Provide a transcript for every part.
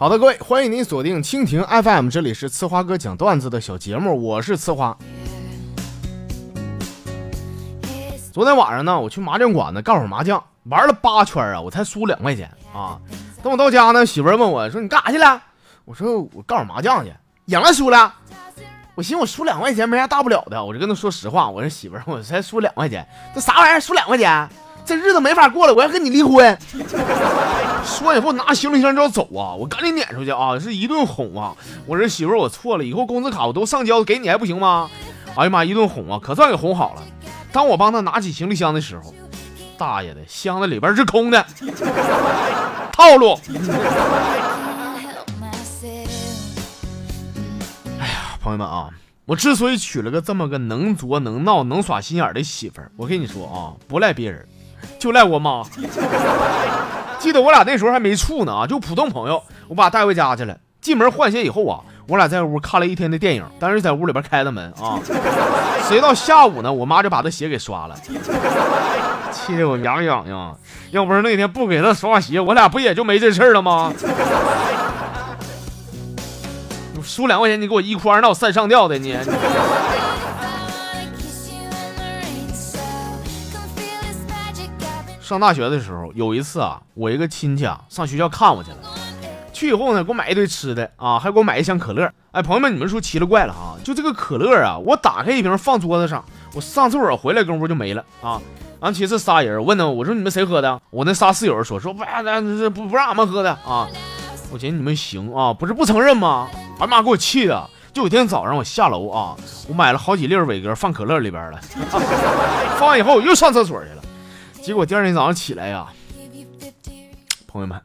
好的，各位，欢迎您锁定蜻蜓 FM，这里是呲花哥讲段子的小节目，我是呲花。昨天晚上呢，我去麻将馆子干会儿麻将，玩了八圈啊，我才输两块钱啊。等我到家呢，媳妇问我说：“你干啥去了？”我说：“我干会儿麻将去，赢了输了。”我寻思我输两块钱没啥大不了的，我就跟他说实话，我说媳妇，我才输两块钱，这啥玩意儿输两块钱？这日子没法过了，我要跟你离婚。说完以后拿行李箱就要走啊，我赶紧撵出去啊，是一顿哄啊。我说媳妇儿，我错了，以后工资卡我都上交给你还不行吗？哎呀妈，一顿哄啊，可算给哄好了。当我帮他拿起行李箱的时候，大爷的，箱子里边是空的，套路。哎呀，朋友们啊，我之所以娶了个这么个能作能闹能耍心眼的媳妇儿，我跟你说啊，不赖别人。就赖我妈，记得我俩那时候还没处呢啊，就普通朋友。我把带回家去了，进门换鞋以后啊，我俩在屋看了一天的电影，但是在屋里边开的门啊。谁到下午呢，我妈就把这鞋给刷了，气得我痒痒痒。要不是那天不给她刷鞋，我俩不也就没这事儿了吗？输两块钱你给我一哭二闹三上吊的你。上大学的时候，有一次啊，我一个亲戚啊上学校看我去了。去以后呢，给我买一堆吃的啊，还给我买一箱可乐。哎，朋友们，你们说奇了怪了啊！就这个可乐啊，我打开一瓶放桌子上，我上厕所回来功夫就没了啊。俺其实仨人，问他，我说你们谁喝的？我那仨室友说说不，不不让俺们喝的啊。我寻思你们行啊，不是不承认吗？俺妈给我气的。就有一天早上我下楼啊，我买了好几粒伟哥放可乐里边了，放完以后我又上厕所去了。结果第二天早上起来呀，朋友们，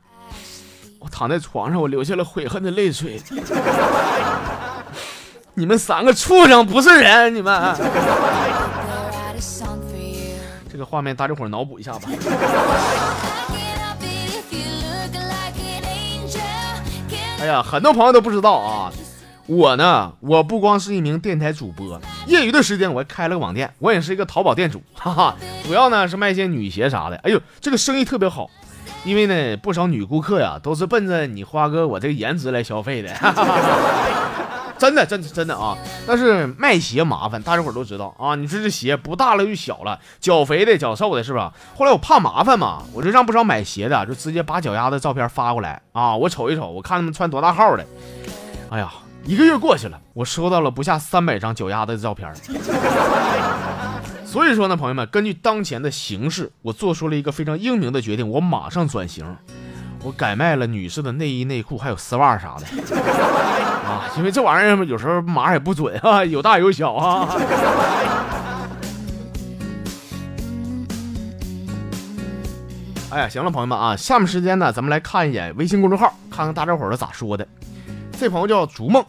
我躺在床上，我流下了悔恨的泪水。你们三个畜生不是人，你们！这个画面大家伙脑补一下吧。哎呀，很多朋友都不知道啊。我呢，我不光是一名电台主播，业余的时间我还开了个网店，我也是一个淘宝店主，哈哈，主要呢是卖一些女鞋啥的。哎呦，这个生意特别好，因为呢不少女顾客呀都是奔着你花哥我这个颜值来消费的，哈 哈真的真的真的啊！但是卖鞋麻烦，大家伙都知道啊。你说这鞋不大了就小了，脚肥的脚瘦的，是吧？后来我怕麻烦嘛，我就让不少买鞋的就直接把脚丫子照片发过来啊，我瞅一瞅，我看他们穿多大号的。哎呀。一个月过去了，我收到了不下三百张脚丫子的照片。所以说呢，朋友们，根据当前的形势，我做出了一个非常英明的决定，我马上转型，我改卖了女士的内衣、内裤，还有丝袜啥的。啊，因为这玩意儿有时候码也不准啊，有大有小啊。哎呀，行了，朋友们啊，下面时间呢，咱们来看一眼微信公众号，看看大家伙都咋说的。这朋友叫逐梦，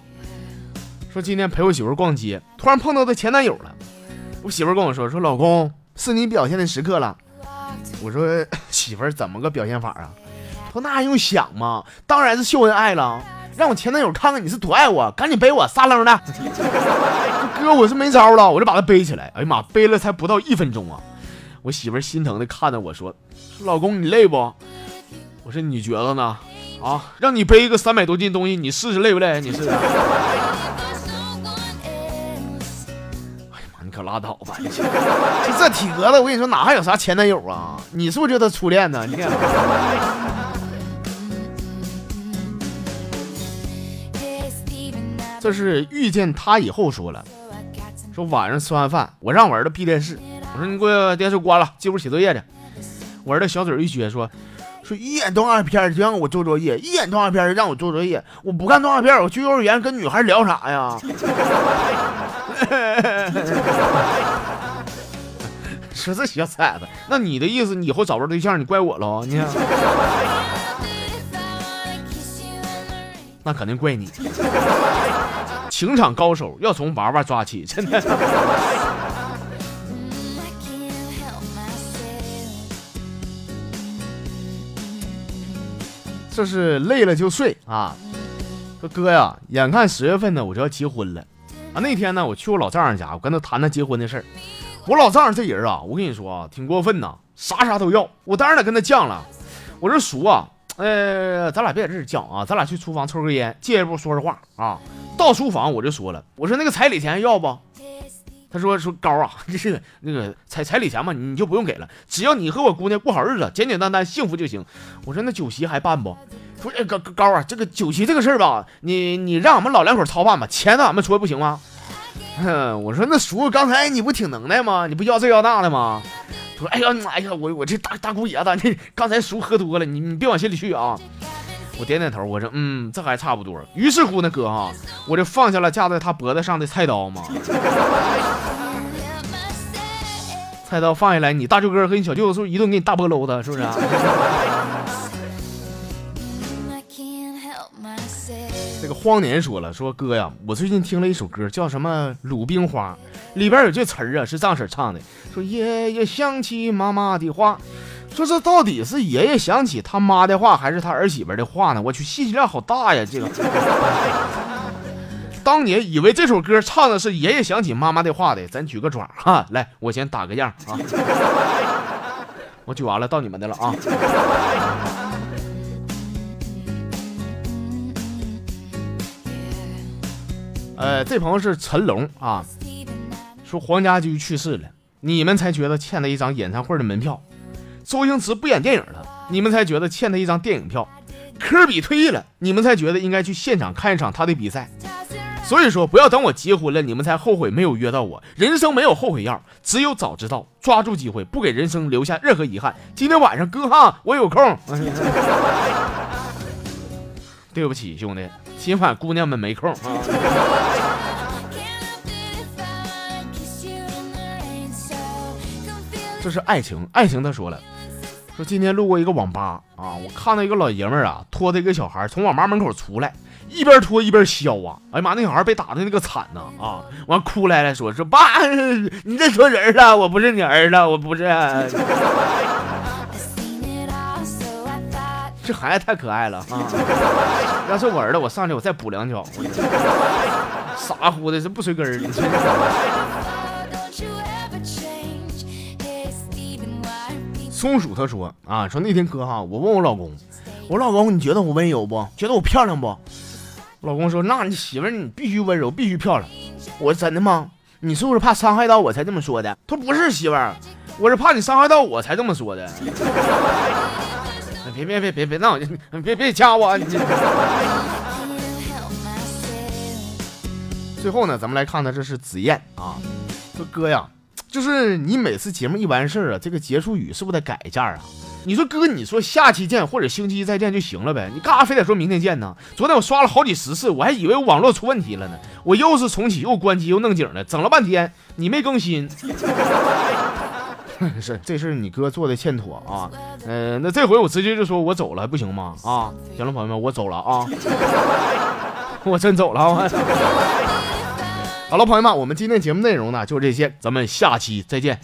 说今天陪我媳妇逛街，突然碰到她前男友了。我媳妇跟我说：“说老公，是你表现的时刻了。”我说：“ 媳妇怎么个表现法啊？”说：“那还用想吗？当然是秀恩爱了，让我前男友看看你是多爱我，赶紧背我，撒楞的。哥，我是没招了，我就把他背起来。哎呀妈，背了才不到一分钟啊！我媳妇心疼的看着我说：“说老公，你累不？”我说：“你觉得呢？”啊，让你背一个三百多斤东西，你试试累不累？你试试。哎呀妈，你可拉倒吧！就这体格子，我跟你说，哪还有啥前男友啊？你是不是就他初恋呢？你看。这是遇见他以后说了，说晚上吃完饭，我让我儿子闭电视，我说你给我电视关了，进屋写作业去。我儿子小嘴一撅说。说一眼动画片就让我做作业，一眼动画片就让我做作业。我不看动画片，我去幼儿园跟女孩聊啥呀？说这小崽子，那你的意思，你以后找不着对象，你怪我喽？你，那肯定怪你。情场高手要从娃娃抓起，真的。这是累了就睡啊！说哥呀，眼看十月份呢，我就要结婚了啊！那天呢，我去我老丈人家，我跟他谈谈结婚的事儿。我老丈人这人啊，我跟你说啊，挺过分呐，啥啥都要。我当然得跟他犟了。我说叔啊，呃，咱俩别在这儿讲啊，咱俩去厨房抽根烟，借一步说说话啊。到厨房我就说了，我说那个彩礼钱要不？他说说高啊，这是那个彩彩礼钱嘛，你就不用给了，只要你和我姑娘过好日子，简简单单幸福就行。我说那酒席还办不？说哎高高啊，这个酒席这个事儿吧，你你让俺们老两口操办吧，钱咱俺们出不行吗？我说那叔刚才你不挺能耐吗？你不要这要那的吗？他说哎呀哎呀，我我这大大姑爷子，这刚才叔喝多了，你你别往心里去啊。我点点头，我说嗯，这还差不多。于是乎呢，哥哈，我就放下了架在他脖子上的菜刀嘛。菜刀放下来，你大舅哥和你小舅子是不是一顿给你大波搂子，是不是啊？这个荒年说了，说哥呀，我最近听了一首歌，叫什么《鲁冰花》，里边有句词儿啊，是藏婶唱的，说爷爷想起妈妈的话。说这到底是爷爷想起他妈的话，还是他儿媳妇的话呢？我去，信息量好大呀！这个，当年以为这首歌唱的是爷爷想起妈妈的话的，咱举个爪哈，来，我先打个样啊。我举完了，到你们的了啊。呃，这朋友是陈龙啊，说黄家驹去世了，你们才觉得欠他一张演唱会的门票。周星驰不演电影了，你们才觉得欠他一张电影票；科比退役了，你们才觉得应该去现场看一场他的比赛。所以说，不要等我结婚了，你们才后悔没有约到我。人生没有后悔药，只有早知道，抓住机会，不给人生留下任何遗憾。今天晚上哥哈，我有空。对不起，兄弟，今晚姑娘们没空啊。这是爱情，爱情他说了。说今天路过一个网吧啊，我看到一个老爷们儿啊，拖着一个小孩从网吧门口出来，一边拖一边削啊！哎呀妈，那小孩被打的那个惨呐啊！完哭来了，说说爸，你这说人了，我不是你儿子，我不是。这孩子太可爱了啊！要是我儿子，我上去我再补两脚。傻乎的，这不随根儿。松鼠他说啊，说那天哥哈，我问我老公，我老公你觉得我温柔不？觉得我漂亮不？老公说，那你媳妇你必须温柔，必须漂亮。我说真的吗？你是不是怕伤害到我才这么说的？他不是媳妇儿，我是怕你伤害到我才这么说的。别别别别别闹，别别掐我。最后呢，咱们来看看，这是紫燕啊，说哥呀。就是你每次节目一完事儿啊，这个结束语是不是得改一下啊？你说哥，你说下期见或者星期一再见就行了呗，你干啥非得说明天见呢？昨天我刷了好几十次，我还以为我网络出问题了呢，我又是重启又关机又弄景的，整了半天你没更新。是这事你哥做的欠妥啊，嗯，那这回我直接就说我走了，不行吗？啊，行了，朋友们，我走了啊，我真走了啊。好了，朋友们，我们今天节目内容呢就这些，咱们下期再见。